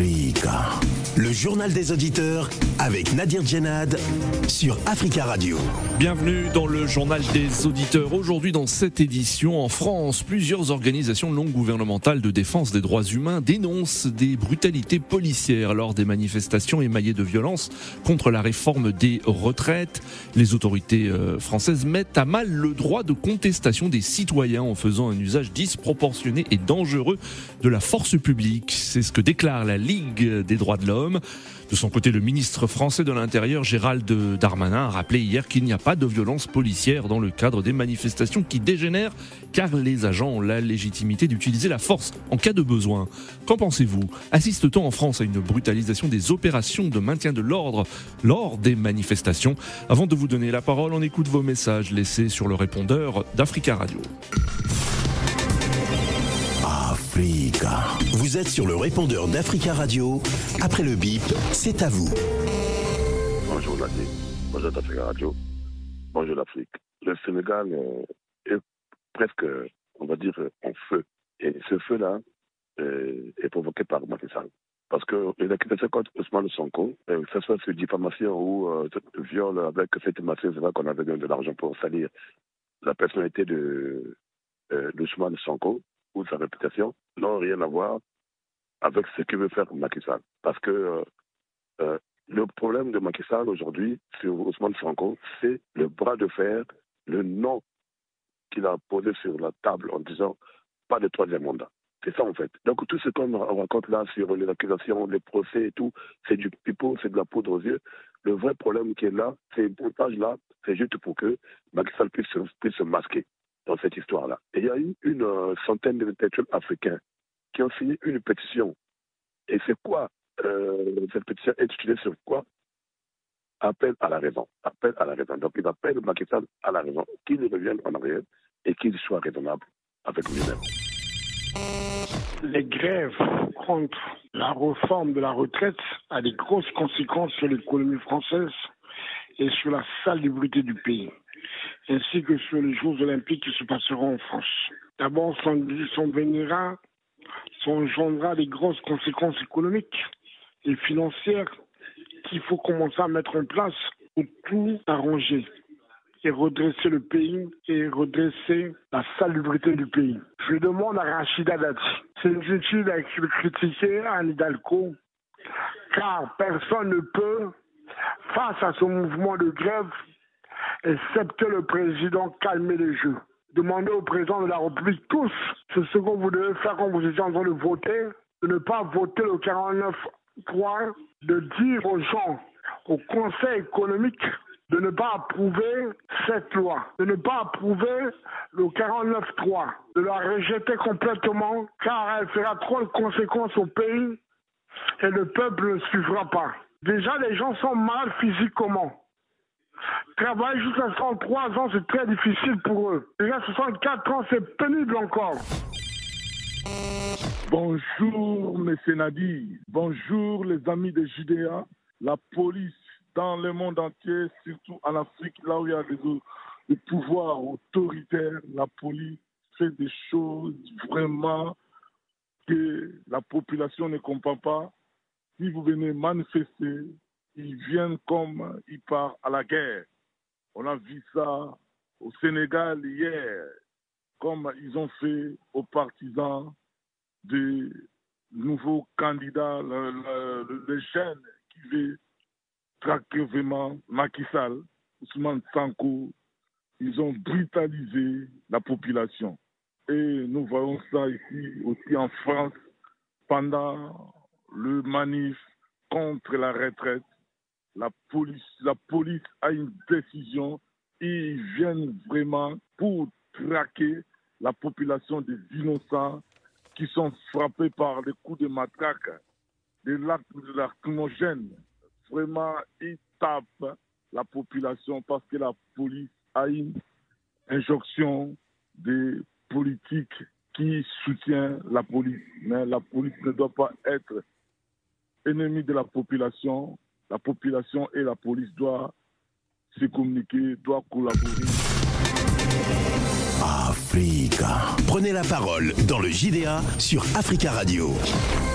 Freeh'ga Le journal des auditeurs avec Nadir Djenad sur Africa Radio. Bienvenue dans le journal des auditeurs. Aujourd'hui, dans cette édition, en France, plusieurs organisations non gouvernementales de défense des droits humains dénoncent des brutalités policières lors des manifestations émaillées de violence contre la réforme des retraites. Les autorités euh, françaises mettent à mal le droit de contestation des citoyens en faisant un usage disproportionné et dangereux de la force publique. C'est ce que déclare la Ligue des droits de l'homme. De son côté, le ministre français de l'Intérieur, Gérald Darmanin, a rappelé hier qu'il n'y a pas de violence policière dans le cadre des manifestations qui dégénèrent, car les agents ont la légitimité d'utiliser la force en cas de besoin. Qu'en pensez-vous? Assiste-t-on en France à une brutalisation des opérations de maintien de l'ordre lors des manifestations? Avant de vous donner la parole, on écoute vos messages laissés sur le répondeur d'Africa Radio. Vous êtes sur le répondeur d'Africa Radio. Après le bip, c'est à vous. Bonjour Nadia. Bonjour d'Africa Radio. Bonjour l'Afrique. Le Sénégal euh, est presque, on va dire, en feu. Et ce feu-là euh, est provoqué par Macky. Parce que les accusations contre Ousmane Sonko, euh, que ce soit sur diffamation ou viol avec cette masseuse, c'est vrai qu'on avait donné de l'argent pour salir la personnalité de d'Ousmane Sonko ou sa réputation n'ont rien à voir avec ce que veut faire Macky Sall. Parce que euh, euh, le problème de Macky Sall aujourd'hui sur Ousmane Franco, c'est le bras de fer, le nom qu'il a posé sur la table en disant pas de troisième mandat. C'est ça en fait. Donc tout ce qu'on raconte là sur les accusations, les procès et tout, c'est du pipeau, c'est de la poudre aux yeux. Le vrai problème qui est là, c'est montage là, c'est juste pour que Macky Sall puisse, puisse se masquer dans cette histoire-là. Et il y a eu une euh, centaine d'intellectuels africains qui ont signé une pétition. Et c'est quoi euh, Cette pétition intitulée sur quoi? Appel à la raison. Appel à la raison. Donc il appelle Macky à la raison, qu'il revienne en arrière et qu'il soit raisonnable avec lui-même. Les grèves contre la réforme de la retraite a des grosses conséquences sur l'économie française et sur la salubrité du pays ainsi que sur les Jeux olympiques qui se passeront en France. D'abord, son, son venira, son engendrera des grosses conséquences économiques et financières qu'il faut commencer à mettre en place pour tout arranger et redresser le pays et redresser la salubrité du pays. Je demande à Rachida Dati, c'est inutile de critiquer Anne Hidalgo, car personne ne peut, face à ce mouvement de grève, excepté le président, calmer les jeux. Demandez au président de la République tous ce que vous devez faire quand vous étiez en train de voter, de ne pas voter le 49.3, de dire aux gens, au Conseil économique, de ne pas approuver cette loi, de ne pas approuver le 49.3, de la rejeter complètement car elle fera trop de conséquences au pays et le peuple ne suivra pas. Déjà, les gens sont mal physiquement. Travailler jusqu'à 103 ans, c'est très difficile pour eux. Déjà 64 ans, c'est pénible encore. Bonjour, mes Nadi. Bonjour, les amis de Judéa. La police dans le monde entier, surtout en Afrique, là où il y a des, des pouvoirs autoritaires, la police fait des choses vraiment que la population ne comprend pas. Si vous venez manifester, ils viennent comme ils partent à la guerre. On a vu ça au Sénégal hier, comme ils ont fait aux partisans du nouveau candidat, le, le, jeune qui veut traquer vraiment Macky Sall, Ousmane Sanko. Ils ont brutalisé la population. Et nous voyons ça ici aussi en France pendant le manif contre la retraite la police, a une décision et ils viennent vraiment pour traquer la population des innocents qui sont frappés par les coups de matraque, des lacrymogènes. Vraiment, ils tapent la population parce que la police a une injonction des politiques qui soutient la police. Mais la police ne doit pas être ennemie de la population, la population et la police doivent se communiquer, doivent collaborer. Prenez la parole dans le JDA sur Africa Radio.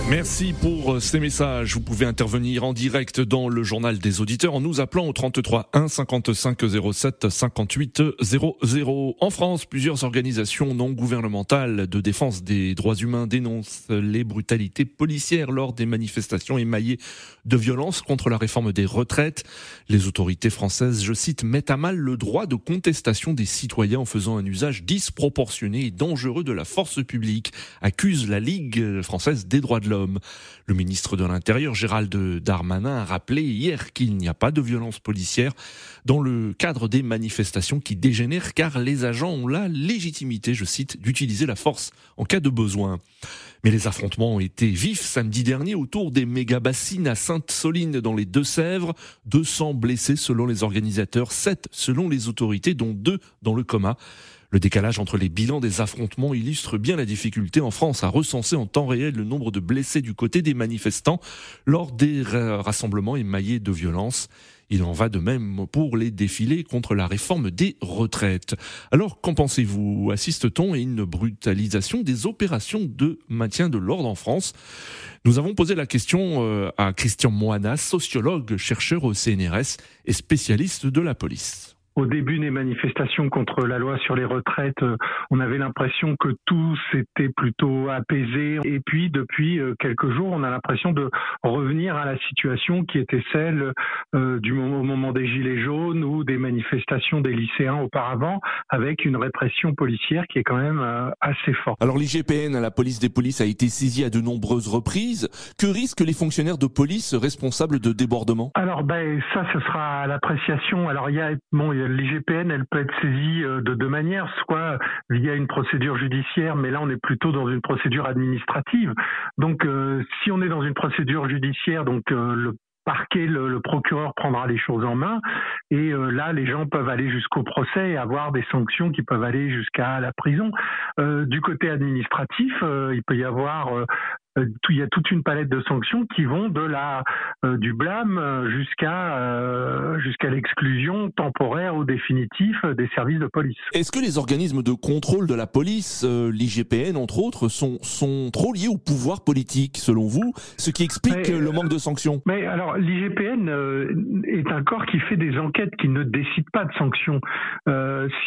Merci pour ces messages. Vous pouvez intervenir en direct dans le journal des auditeurs en nous appelant au 33 1 55 07 58 00. En France, plusieurs organisations non gouvernementales de défense des droits humains dénoncent les brutalités policières lors des manifestations émaillées de violences contre la réforme des retraites. Les autorités françaises, je cite, mettent à mal le droit de contestation des citoyens en faisant un usage disproportionné et dangereux de la force publique, accuse la Ligue française des droits de l'homme. Le ministre de l'Intérieur, Gérald Darmanin, a rappelé hier qu'il n'y a pas de violence policière dans le cadre des manifestations qui dégénèrent car les agents ont la légitimité, je cite, d'utiliser la force en cas de besoin. Mais les affrontements ont été vifs samedi dernier autour des méga-bassines à Sainte-Soline dans les Deux-Sèvres. 200 blessés selon les organisateurs, 7 selon les autorités, dont 2 dans le coma. Le décalage entre les bilans des affrontements illustre bien la difficulté en France à recenser en temps réel le nombre de blessés du côté des manifestants lors des rassemblements émaillés de violence. Il en va de même pour les défilés contre la réforme des retraites. Alors, qu'en pensez-vous? Assiste-t-on à une brutalisation des opérations de maintien de l'ordre en France? Nous avons posé la question euh, à Christian Moana, sociologue, chercheur au CNRS et spécialiste de la police au début des manifestations contre la loi sur les retraites, euh, on avait l'impression que tout s'était plutôt apaisé. Et puis, depuis euh, quelques jours, on a l'impression de revenir à la situation qui était celle euh, du moment, au moment des Gilets jaunes ou des manifestations des lycéens auparavant, avec une répression policière qui est quand même assez forte. Alors l'IGPN, la police des polices, a été saisie à de nombreuses reprises. Que risquent les fonctionnaires de police responsables de débordements? Alors, ben, ça, ce sera l'appréciation. Alors, il y a, bon, il y a l'IGPN, elle peut être saisie euh, de deux manières, soit via une procédure judiciaire, mais là on est plutôt dans une procédure administrative. Donc euh, si on est dans une procédure judiciaire, donc euh, le parquet, le, procureur prendra les choses en main. Et là, les gens peuvent aller jusqu'au procès et avoir des sanctions qui peuvent aller jusqu'à la prison. du côté administratif, il peut y avoir il y a toute une palette de sanctions qui vont de la euh, du blâme jusqu'à euh, jusqu'à l'exclusion temporaire ou définitive des services de police. Est-ce que les organismes de contrôle de la police, l'IGPN entre autres, sont sont trop liés au pouvoir politique selon vous, ce qui explique le manque de sanctions Mais alors l'IGPN est un corps qui fait des enquêtes, qui ne décide pas de sanctions.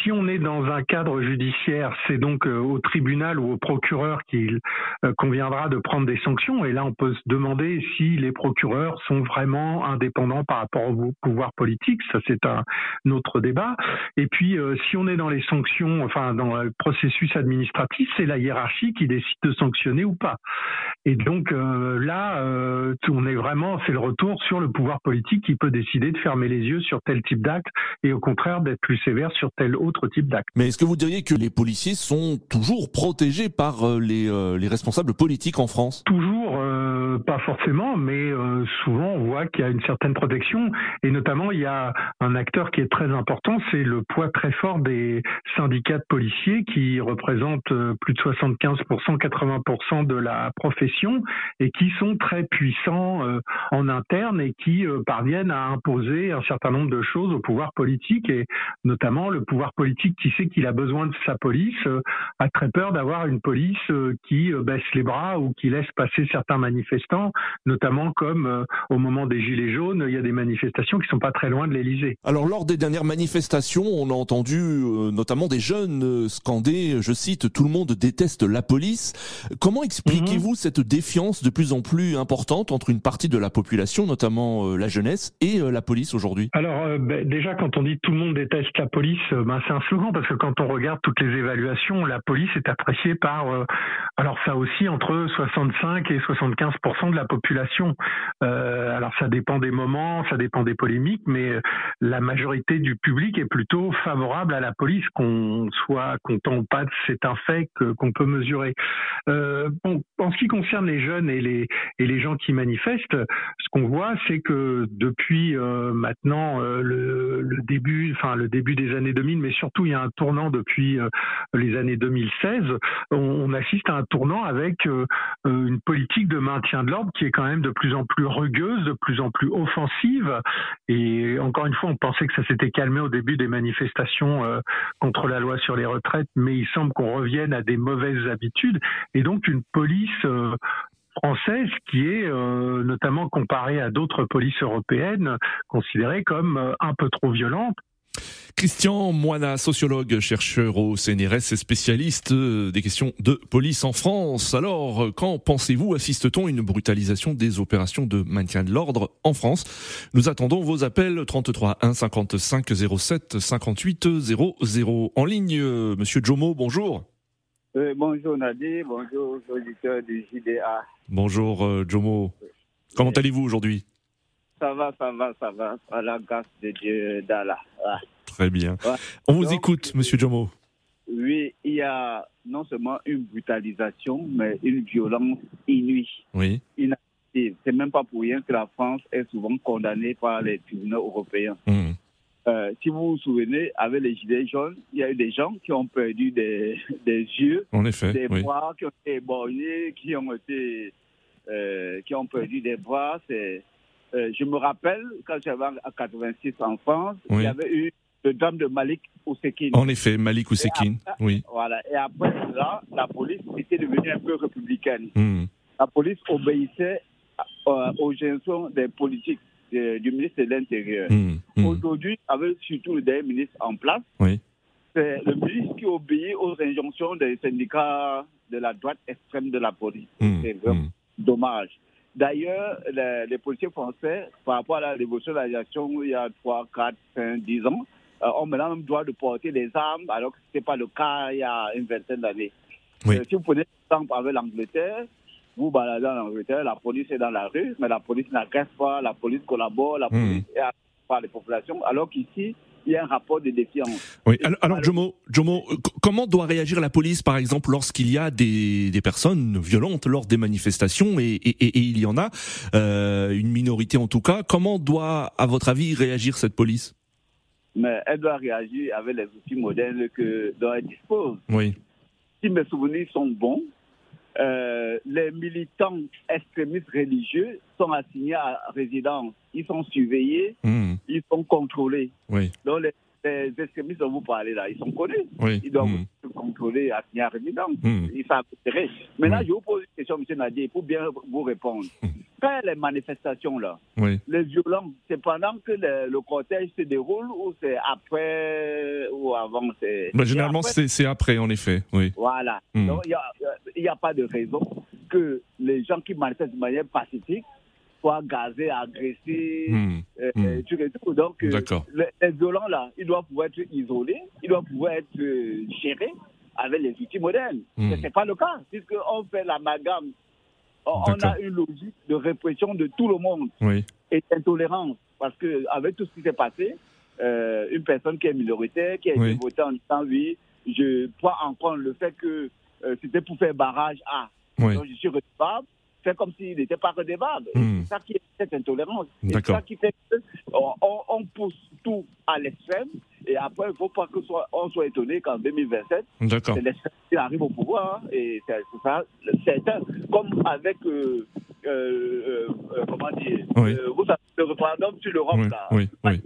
si on est dans un cadre judiciaire, c'est donc au tribunal ou au procureur qu'il conviendra de prendre des sanctions. Et là, on peut se demander si les procureurs sont vraiment indépendants par rapport au pouvoir politique. Ça, c'est un, autre débat. Et puis, euh, si on est dans les sanctions, enfin, dans le processus administratif, c'est la hiérarchie qui décide de sanctionner ou pas. Et donc euh, là, euh, on est vraiment, c'est le retour sur le pouvoir politique qui peut décider de fermer les yeux sur tel type d'acte et au contraire d'être plus sévère sur tel autre type d'acte. Mais est-ce que vous diriez que les policiers sont toujours protégés par les, les responsables politiques en France? Toujours, euh, pas forcément, mais euh, souvent on voit qu'il y a une certaine protection. Et notamment, il y a un acteur qui est très important, c'est le poids très fort des syndicats de policiers qui représentent euh, plus de 75%, 80% de la profession et qui sont très puissants en interne et qui parviennent à imposer un certain nombre de choses au pouvoir politique et notamment le pouvoir politique qui sait qu'il a besoin de sa police a très peur d'avoir une police qui baisse les bras ou qui laisse passer certains manifestants, notamment comme euh, au moment des Gilets jaunes, il y a des manifestations qui sont pas très loin de l'Elysée. Alors lors des dernières manifestations, on a entendu euh, notamment des jeunes euh, scander, je cite, tout le monde déteste la police. Comment expliquez-vous mhm. cette défiance de plus en plus importante entre une partie de la population, notamment la jeunesse, et la police aujourd'hui? Alors ben, déjà, quand on dit tout le monde déteste la police, ben, c'est un slogan parce que quand on regarde toutes les évaluations, la police est appréciée par, alors ça aussi entre 60 65 et 75% de la population. Euh, alors ça dépend des moments, ça dépend des polémiques, mais la majorité du public est plutôt favorable à la police, qu'on soit content ou pas, c'est un fait qu'on peut mesurer. Euh, en ce qui concerne les jeunes et les gens qui manifestent, ce qu'on voit, c'est que depuis euh, maintenant euh, le, début, enfin le début des années 2000, mais surtout il y a un tournant depuis euh, les années 2016, on, on, assiste à un tournant avec une politique de maintien de l'ordre qui est quand même de plus en plus rugueuse, de plus en plus offensive. Et encore une fois, on pensait que ça s'était calmé au début des manifestations euh, contre la loi sur les retraites, mais il semble qu'on revienne à des mauvaises habitudes. Et donc une police euh, française qui est notamment comparée à d'autres polices européennes considérée comme un peu trop violente Christian Moina, sociologue, chercheur au CNRS et spécialiste euh, des questions de police en France. Alors, euh, quand pensez-vous? Assiste-t-on à une brutalisation des opérations de maintien de l'ordre en France? Nous attendons vos appels 33 1 55 07 58 00. En ligne, euh, Monsieur Jomo, bonjour. bonjour Nadir, bonjour auditeurs du JDA. Bonjour Jomo. Comment allez-vous aujourd'hui? Ça va, ça va, ça va. À la grâce de Dieu d'Allah. Très bien. On vous écoute, Monsieur Jomo. Oui, il y a non seulement une brutalisation, mais une violence inouïe. Oui. C'est même pas pour rien que la France est souvent condamnée par les tribunaux européens. Mmh. Euh, si vous vous souvenez, avec les gilets jaunes, il y a eu des gens qui ont perdu des, des yeux, en effet, des bras qui ont été éborgnés, qui ont été, euh, qui ont perdu des bras. C'est euh, je me rappelle, quand j'avais à 86 en France, il y avait eu le drame de Malik Ousekine. En effet, Malik Ousekine, oui. Voilà. Et après là, la police était devenue un peu républicaine. Hmm. La police obéissait euh, aux injonctions des politiques du ministre de l'Intérieur. Hmm. Hmm. Aujourd'hui, avec surtout le dernier ministre en place, oui. c'est le ministre qui obéit aux injonctions des syndicats de la droite extrême de la police. C'est vraiment dommage. D'ailleurs, les, policiers français, par rapport à la révolution de l'aviation il y a 3, 4, 5, 10 ans, euh, ont maintenant le droit de porter des armes, alors que ce n'était pas le cas il y a une vingtaine d'années. Euh, si vous prenez l'exemple avec l'Angleterre, vous baladez en Angleterre, la police est dans la rue, mais la police n'agresse pas, la police collabore, la hmm. police est par les populations, alors qu'ici, il y a un rapport de défiance. Oui. Alors, Jomo, Jomo, comment doit réagir la police, par exemple, lorsqu'il y a des, des, personnes violentes lors des manifestations, et, et, et il y en a, euh, une minorité en tout cas, comment doit, à votre avis, réagir cette police? Mais elle doit réagir avec les outils modernes que, dont elle dispose. Oui. Si mes souvenirs sont bons, euh, les militants extrémistes religieux sont assignés à résidence. Ils sont surveillés, hmm. ils sont contrôlés. Oui. Donc les, extrémistes dont vous parlez là, ils sont connus. Oui. Ils doivent hmm. se contrôler, assigner à résidence. Hmm. Ils savent Maintenant, je vous pose une question, M. Nadir, pour bien vous répondre. Quand les manifestations là, les violences, c'est pendant que le, cortège se déroule ou c'est après ou avant bah, Généralement, c'est après, en effet. Oui. Voilà. Donc, il n'y a, pas de raison que les gens qui manifestent de manière pacifique soient gazés, agressés, mmh. Euh, mmh. tout. Donc, euh, les, les, violents, là, ils doivent pouvoir être isolés, ils doivent pouvoir être euh, gérés avec les outils modernes. Mmh. Mais ce n'est pas le cas, puisqu'on fait l'amalgame. On, on a une logique de répression de tout le monde oui. et d'intolérance. Parce qu'avec tout ce qui s'est passé, euh, une personne qui est minoritaire, qui a été votée en disant oui, je prends en compte le fait que euh, c'était pour faire barrage à. Donc je suis redevable. C'est comme s'il n'était pas redevable. Hmm. C'est ça qui est cette intolérance. C'est ça qui fait qu'on on pousse tout à l'extrême. Et après, il ne faut pas qu'on soit, on soit étonné qu'en 2027, c'est l'extrême qui arrive au pouvoir. Hein. et c'est ça. Comme avec, euh, euh, euh, comment dire, vous savez, le référendum sur l'Europe, là. Oui, oui.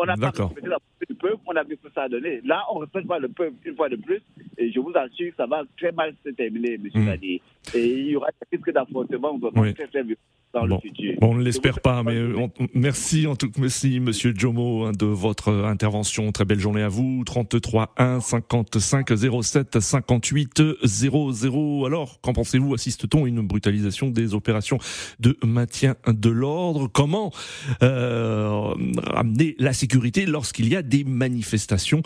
On n'a pas respecté la volonté du peuple, on a vu que ça a donné. Là, on ne respecte pas le peuple une fois de plus, et je vous assure que ça va très mal se terminer, M. Mmh. Et il y aura des risques d'affrontement oui. très, très dans bon. le futur. Bon, on ne l'espère pas, mais on, merci en tout cas, merci Monsieur Jomo hein, de votre intervention. Très belle journée à vous. 33 1 55 07 58 00. Alors, qu'en pensez-vous? Assiste-t-on à une brutalisation des opérations de maintien de l'ordre? Comment euh, ramener la sécurité lorsqu'il y a des manifestations?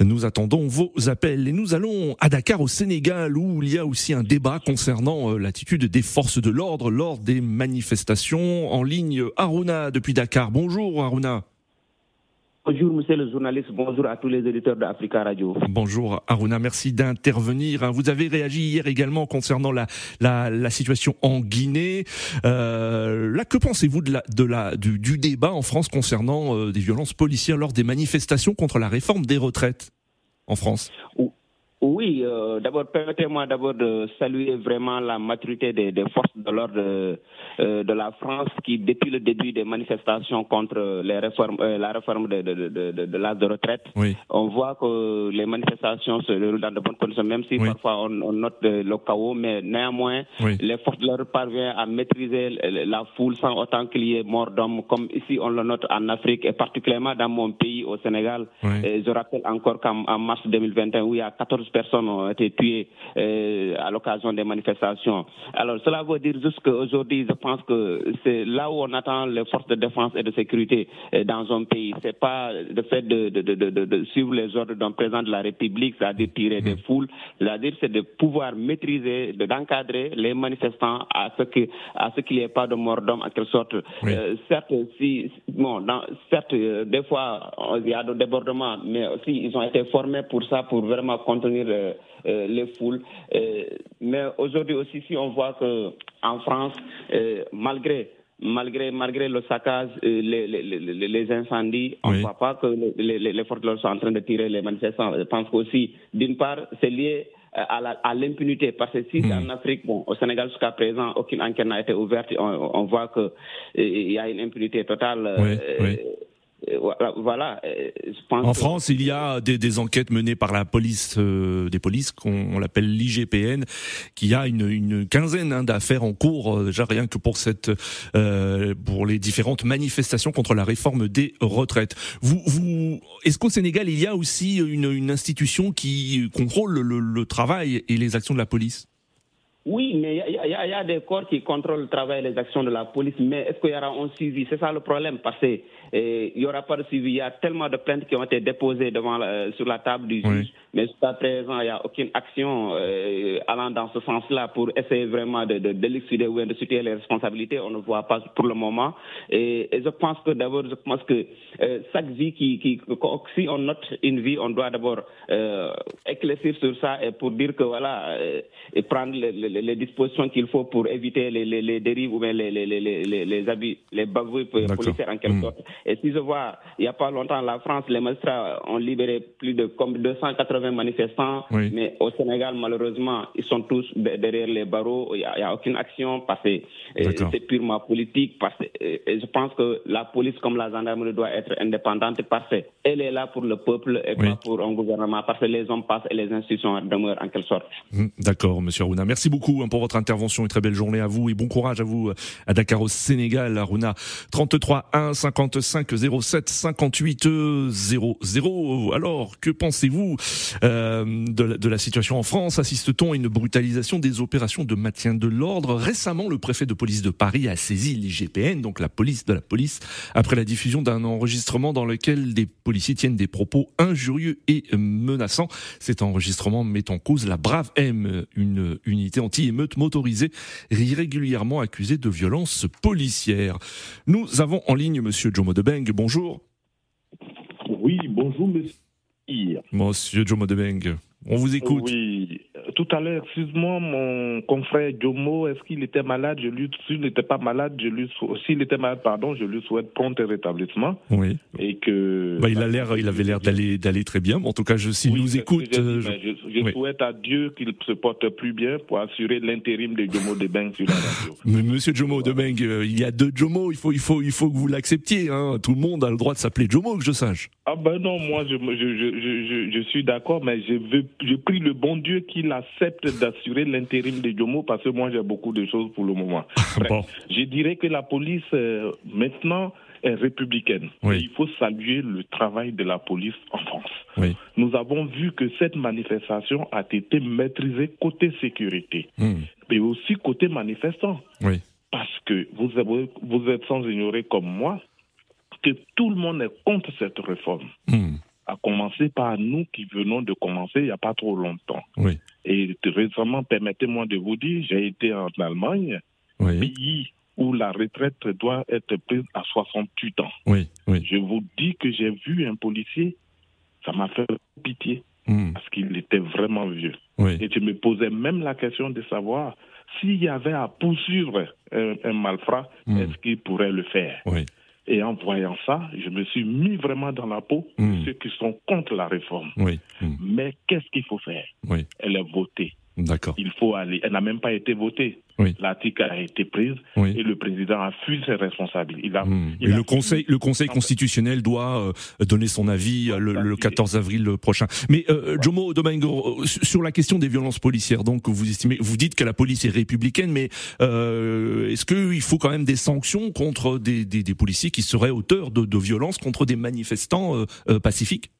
Nous attendons vos appels et nous allons à Dakar au Sénégal où il y a aussi un débat concernant euh, l'attitude des forces de l'ordre lors des manifestations manifestation. En ligne, Aruna depuis Dakar. Bonjour Aruna. Bonjour monsieur le journaliste, bonjour à tous les éditeurs d'Africa Radio. Bonjour Aruna, merci d'intervenir. Vous avez réagi hier également concernant la, la, situation en Guinée. Euh, là, que pensez-vous de la, de la, du, débat en France concernant euh, des violences policières lors des manifestations contre la réforme des retraites en France? Oui, euh, d'abord, permettez-moi d'abord de saluer vraiment la maturité des, forces de l'ordre de, euh, de, la France qui, depuis le début des manifestations contre les réformes, euh, la réforme de, de, de l'âge de retraite, on voit que les manifestations se déroulent dans de bonnes conditions, même si parfois on, note le chaos, mais néanmoins, les forces de l'ordre parviennent à maîtriser la foule sans autant qu'il y ait mort d'hommes, comme ici on le note en Afrique et particulièrement dans mon pays, au Sénégal. Et je rappelle encore qu'en mars 2021, où il y a 14 personnes ont été tuées euh, à l'occasion des manifestations. Alors cela veut dire juste qu'aujourd'hui, je pense que c'est là où on attend les forces de défense et de sécurité euh, dans un pays. C'est pas le fait de, de, de, de, suivre les ordres d'un président de la République, c'est-à-dire tirer des mm. foules, c'est-à-dire c'est de pouvoir maîtriser, d'encadrer les manifestants à ce que à ce qu'il n'y ait pas de mort d'homme en quelque sorte. Euh, certes, si bon, dans, certes, des fois il y a des débordements, mais aussi ils ont été formés pour ça, pour vraiment contenir euh, euh, les foules. Euh, mais aujourd'hui aussi, si on voit que en France, malgré malgré, malgré le saccage, les, les, les, incendies, on ne voit pas que les, forces de l'ordre sont en train de tirer les manifestants. Je pense qu'aussi, d'une part, c'est lié à l'impunité. Parce que si hmm. en Afrique, bon, au Sénégal jusqu'à présent, aucune enquête n'a été ouverte, on, voit qu'il y a une impunité totale. Euh, voilà, euh, je pense en France, il y a des, des, enquêtes menées par la police, euh, des polices qu'on l'appelle l'IGPN, qui a une, une quinzaine hein, d'affaires en cours, déjà rien que pour cette, euh, pour les différentes manifestations contre la réforme des retraites. Vous, vous, est-ce qu'au Sénégal, il y a aussi une, une institution qui contrôle le, le travail et les actions de la police? Oui, mais il y, y, a des corps qui contrôlent le travail et les actions de la police, mais est-ce qu'il y aura un suivi? C'est ça le problème, parce qu'il n'y aura pas de suivi. Il y a tellement de plaintes qui ont été déposées devant sur la table du juge, mais jusqu'à présent, il n'y a aucune action euh, allant dans ce sens-là pour essayer vraiment de, de, de ou de situer les responsabilités. On ne voit pas pour le moment. Et, je pense que d'abord, je pense que euh, chaque vie qui, qui, si on note une vie, on doit d'abord euh, éclaircir sur ça et pour dire que voilà, euh, et prendre les les, dispositions qu'il faut pour éviter les, les, dérives ou bien les, les, les, les les bavouilles policiers en quelque hmm. sorte. Et si je vois, il n'y a pas longtemps, la France, les magistrats ont libéré plus de comme 280 manifestants, mais au Sénégal, malheureusement, ils sont tous derrière les barreaux. Il n'y a, aucune action parce que c'est purement politique. Parce que, et je pense que la police, comme la gendarmerie, doit être indépendante parce qu'elle est là pour le peuple et pas pour un gouvernement. Parce que les hommes passent et les institutions demeurent en quelque sorte. Hmm, d'accord, Monsieur Rouna. Merci beaucoup hein, pour votre intervention. Une très belle journée à vous et bon courage à vous euh, à Dakar au Sénégal. Aruna 33 1 55 07 58 00. Alors, que pensez-vous euh, de, la, situation en France? Assiste-t-on à une brutalisation des opérations de maintien de l'ordre? Récemment, le préfet de police de Paris a saisi l'IGPN, donc la police de la police, après la diffusion d'un enregistrement dans lequel des policiers tiennent des propos injurieux et menaçants. Cet enregistrement met en cause la Brave M, une unité anti-émeute motorisée régulièrement accusée de violences policières. Nous avons en ligne Monsieur Jomo Debeng. Bonjour. Oui, bonjour Monsieur. Monsieur Jomo Debeng, on vous écoute. Oui, tout à l'heure, excuse-moi, mon confrère Jomo, est-ce qu'il était malade? Je lui, s'il n'était pas malade, je lui, s'il était malade, pardon, je lui souhaite prompt rétablissement. Oui. Et que. Bah, il a l'air, il avait l'air d'aller, d'aller très bien. en tout cas, je, s'il nous écoute, euh, je, souhaite à Dieu qu'il se porte plus bien pour assurer l'intérim de Jomo Debeng sur la radio. Mais Monsieur Jomo Debeng, euh, il y a deux Jomo. Il faut, il faut, il faut que vous l'acceptiez. Hein. Tout le monde a le droit de s'appeler Jomo, que je sache. Ah ben non, moi, je, je, je, suis d'accord, mais je veux, je prie le bon Dieu qu'il accepte d'assurer l'intérim de Jomo parce que moi j'ai beaucoup de choses pour le moment. Je dirais que la police euh, maintenant est républicaine. Il faut saluer le travail de la police en France. Nous avons vu que cette manifestation a été maîtrisée côté sécurité, hmm. mais aussi côté manifestant. Parce que vous, vous êtes sans ignorer comme moi que tout le monde est contre cette réforme. Hmm à commencer par nous qui venons de commencer il n'y a pas trop longtemps. Oui. Et récemment, permettez-moi de vous dire, j'ai été en Allemagne, pays où la retraite doit être prise à 68 ans. Oui, oui. Je vous dis que j'ai vu un policier, ça m'a fait pitié, hmm. parce qu'il était vraiment vieux. Et je me posais même la question de savoir s'il y avait à poursuivre un, malfrat, hmm. est-ce qu'il pourrait le faire? Oui. Et en voyant ça, je me suis mis vraiment dans la peau de hmm. ceux qui sont contre la réforme. Oui. Hmm. Mais qu'est-ce qu'il faut faire? Oui. Elle est votée. D'accord. Il faut aller. Elle n'a même pas été votée. Oui. L'article a été prise et le président a fui ses responsabilités. Il a, et le conseil, le conseil constitutionnel doit euh, donner son avis euh, le, 14 avril prochain. Mais euh, Jomo Domingo, euh, sur la question des violences policières, donc vous estimez, vous dites que la police est républicaine, mais euh, est-ce qu'il faut quand même des sanctions contre des, des, des policiers qui seraient auteurs de, de violences contre des manifestants pacifiques?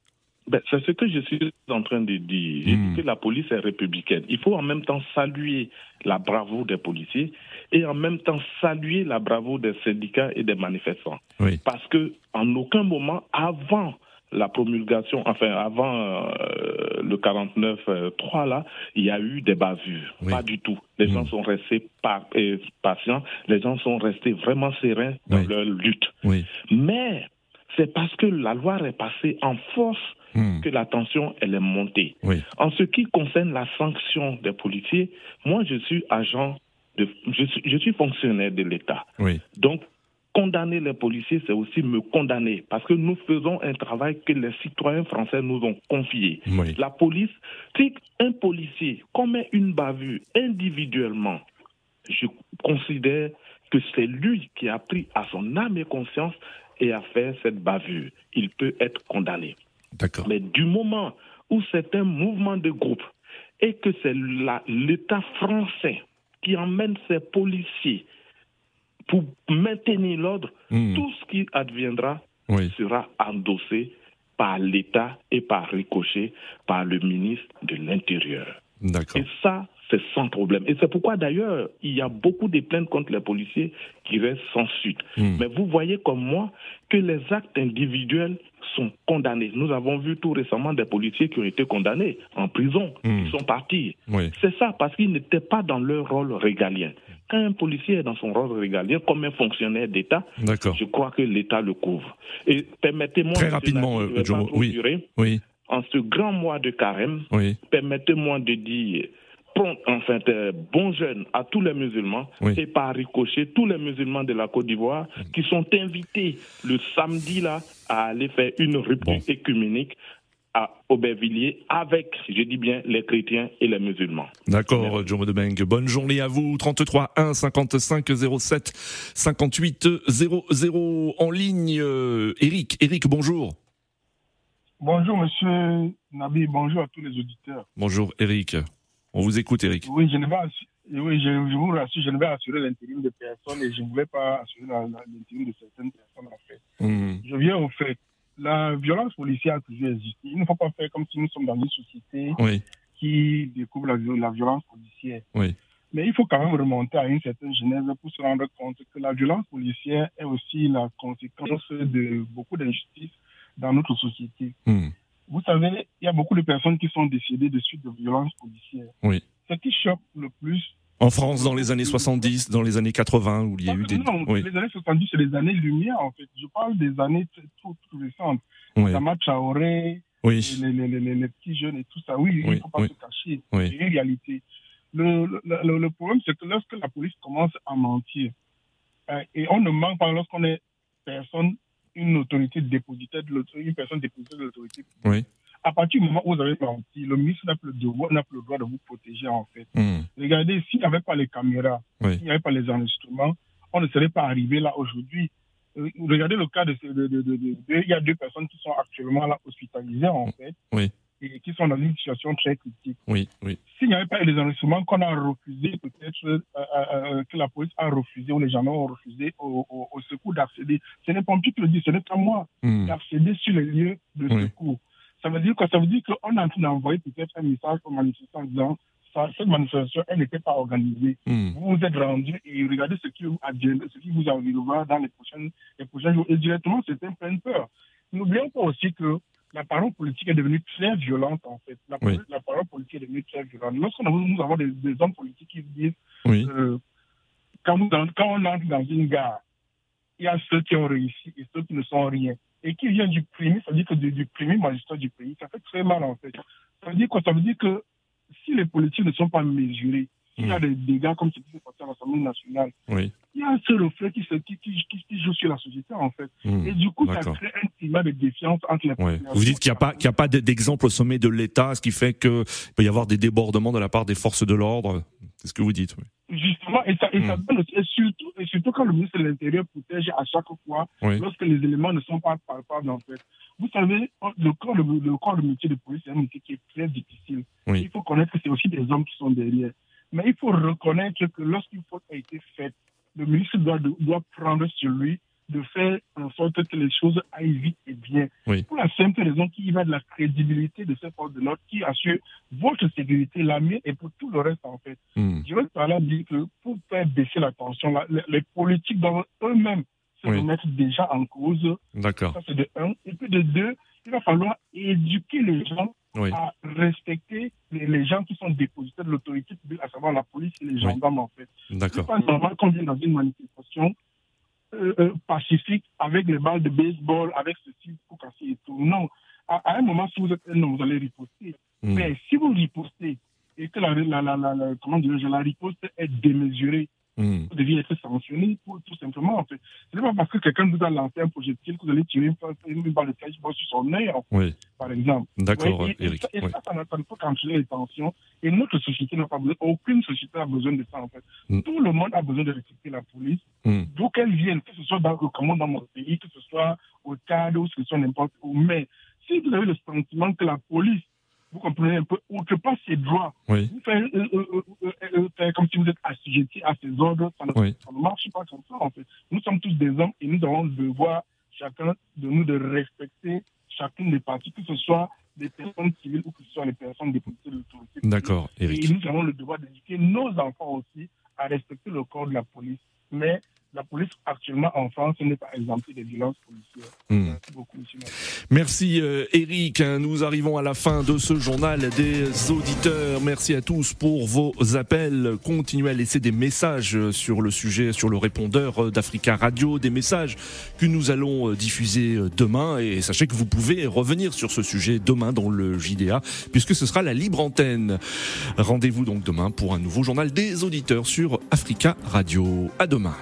Ben, c'est ce que je suis en train de dire. J'ai dit hmm. que la police est républicaine. Il faut en même temps saluer la bravoure des policiers et en même temps saluer la bravoure des syndicats et des manifestants. Parce que en aucun moment, avant la promulgation, enfin avant euh, le 49-3 euh, là, il y a eu des bavures. Pas du tout. Les gens hmm. sont restés euh, patients, les gens sont restés vraiment sereins dans leur lutte. Mais c'est parce que la loi est passée en force Hmm. que la tension, elle est montée. En ce qui concerne la sanction des policiers, moi, je suis agent, de, je, suis, je suis fonctionnaire de l'État. Donc, condamner les policiers, c'est aussi me condamner, parce que nous faisons un travail que les citoyens français nous ont confié. La police, si un policier commet une bavure individuellement, je considère que c'est lui qui a pris à son âme et conscience et a fait cette bavure. Il peut être condamné. Mais du moment où c'est un mouvement de groupe et que c'est l'État français qui emmène ses policiers pour maintenir l'ordre, hmm. tout ce qui adviendra sera endossé par l'État et par ricochet par le ministre de l'Intérieur. Et ça, c'est sans problème. Et c'est pourquoi d'ailleurs, il y a beaucoup de plaintes contre les policiers qui restent sans suite. Hmm. Mais vous voyez comme moi que les actes individuels sont condamnés. Nous avons vu tout récemment des policiers qui ont été condamnés en prison, qui hmm. sont partis. C'est ça, parce qu'ils n'étaient pas dans leur rôle régalien. Quand un policier est dans son rôle régalien, comme un fonctionnaire d'État, je crois que l'État le couvre. Et permettez-moi... Très rapidement, euh, oui. oui. En ce grand mois de carême, permettez-moi de dire enfin, bon jeune à tous les musulmans et par ricochet tous les musulmans de la Côte d'Ivoire qui sont invités le samedi là à aller faire une rupture écuménique à Aubervilliers avec, je dis bien, les chrétiens et les musulmans. D'accord, John Beng. Bonne journée à vous. 33 1 55 07 58 00 en ligne. Eric, Eric, bonjour. Bonjour, monsieur Nabi. Bonjour à tous les auditeurs. Bonjour, Eric. On vous écoute, Eric. Oui, je ne vais, oui, je, vous rassure, je ne vais assurer l'intérim de personnes et je ne voulais pas assurer l'intérim de certaines personnes, en fait. Hmm. Je viens au fait. La violence policière a toujours existé. Il ne faut pas faire comme si nous sommes dans une société qui découvre la, la, violence policière. Oui. Mais il faut quand même remonter à une certaine genèse pour se rendre compte que la violence policière est aussi la conséquence de beaucoup d'injustices dans notre société. Hmm. Vous savez, il y a beaucoup de personnes qui sont décédées de suite de violences policières. Oui. Ce qui choque le plus. En France, dans les années 70, dans les années 80, où il y a eu des. Non, les années 70, c'est les années lumière, en fait. Je parle des années trop, récentes. Oui. Sama Traoré, oui. les, les, les, les, petits jeunes et tout ça. Oui, il ne faut pas se cacher. C'est une réalité. Le, le, le problème, c'est que lorsque la police commence à mentir, euh, et on ne ment pas lorsqu'on est personne une autorité dépositaire de une personne dépositaire de l'autorité. Oui. À partir du moment où vous avez menti, le ministre n'a plus le n'a plus le droit de vous protéger en fait. Hmm. Regardez, s'il n'y avait pas les caméras, s'il n'y avait pas les enregistrements, on ne serait pas arrivé là aujourd'hui. Euh, regardez le cas de, de, de, de, il y a deux personnes qui sont actuellement là hospitalisées en fait. Oui et qui sont dans une situation très critique. Oui, oui. S'il n'y avait pas eu les enregistrements qu'on a refusé, peut-être euh, euh, euh, que la police a refusé ou les gens ont refusé au, secours d'accéder, ce n'est pas qui le dit, ce n'est pas moi hmm. d'accéder sur les lieux de secours. Ça veut dire quoi? Ça veut dire qu'on est en train d'envoyer peut-être un message aux manifestants en disant cette manifestation, elle n'était pas organisée. Hmm. Vous vous êtes rendu et regardez ce qui, ce qui vous arrivera dans les prochaines, les prochains jours. Et directement, c'était une pleine peur. N'oublions pas aussi que la parole politique est devenue très violente, en fait. La, parole politique est devenue très violente. Lorsqu'on nous avons des, hommes politiques qui disent euh, quand, quand, on entre dans une gare, il y a ceux qui ont réussi et ceux qui ne sont rien. Et qui vient du premier, ça veut dire que du, premier magistrat du pays, ça fait très mal, en fait. Ça veut dire quoi? Ça veut dire que si les politiques ne sont pas mesurés, il y a des dégâts comme ce qui s'est passé à l'Assemblée nationale, ce reflet qui, se, qui, qui, joue sur la société, en fait. Hmm. Et du coup, ça crée un climat de défiance entre les oui. Vous dites qu'il n'y a pas, qu'il a pas d'exemple au sommet de l'État, ce qui fait qu'il peut y avoir des débordements de la part des forces de l'ordre. C'est ce que vous dites, oui. Justement, et ça, et ça hmm. donne et surtout, et surtout quand le ministre de l'Intérieur protège à chaque fois, lorsque les éléments ne sont pas palpables, en fait. Vous savez, le corps, le, le corps de métier de police, c'est un métier qui est très difficile. Il faut connaître que c'est aussi des hommes qui sont derrière. Mais il faut reconnaître que lorsqu'une faute a été faite, le ministre doit, doit prendre sur lui de faire en sorte que les choses aillent vite et bien. Pour la simple raison qu'il y va de la crédibilité de ces forces de l'ordre qui assure votre sécurité, la mienne et pour tout le reste en fait. Hmm. Je veux par là dire que pour faire baisser la tension, les, politiques doivent eux-mêmes se remettre déjà en cause. D'accord. Ça c'est de un. Et puis de deux, il va falloir éduquer les gens à respecter les, gens qui sont dépositaires de l'autorité la police et les gendarmes, en fait. D'accord. C'est pas normal qu'on vienne dans une manifestation euh, euh, pacifique avec les balles de baseball, avec ceci pour casser et tout. Non. À, un moment, si vous êtes un homme, vous allez riposter. Hmm. Mais si vous ripostez et que la, la, la, la comment la riposte est démesurée, Mmh. Vous deviez être sanctionné pour tout simplement. En fait. Ce n'est pas parce que quelqu'un vous a lancé un projectile que vous allez tirer une, balle de flèche sur son œil, oui. Par exemple. D'accord, et, Eric. Et, ça, ça, ne peut qu'entraîner les tensions. Et notre société n'a pas besoin, aucune société n'a besoin de ça, en fait. Mmh. Tout le monde a besoin de respecter la police, d'où qu'elle vienne, que ce soit dans, comment dans mon pays, que ce soit au Tchad ou que ce soit n'importe où. Mais si vous avez le sentiment que la police vous comprenez un peu, pas ses droits. Oui. Vous faites, euh, euh, euh, comme si vous êtes assujetti à ses ordres, ça ne, ça ne, marche pas comme ça en fait. Nous sommes tous des hommes et nous avons le devoir, chacun de nous, de respecter chacune des parties, que ce soit des personnes civiles ou que ce soit les personnes déposées de l'autorité. D'accord, Eric. Et nous avons le devoir d'éduquer nos enfants aussi à respecter le corps de la police. Mais la police actuellement en France n'est pas exemptée des violences policières. Hmm. Merci beaucoup, monsieur. Merci euh, Eric. Nous arrivons à la fin de ce journal des auditeurs. Merci à tous pour vos appels. Continuez à laisser des messages sur le sujet, sur le répondeur d'Africa Radio, des messages que nous allons euh, diffuser euh, demain. Et sachez que vous pouvez revenir sur ce sujet demain dans le JDA, puisque ce sera la libre antenne. Rendez-vous donc demain pour un nouveau journal des auditeurs sur Africa Radio. À demain.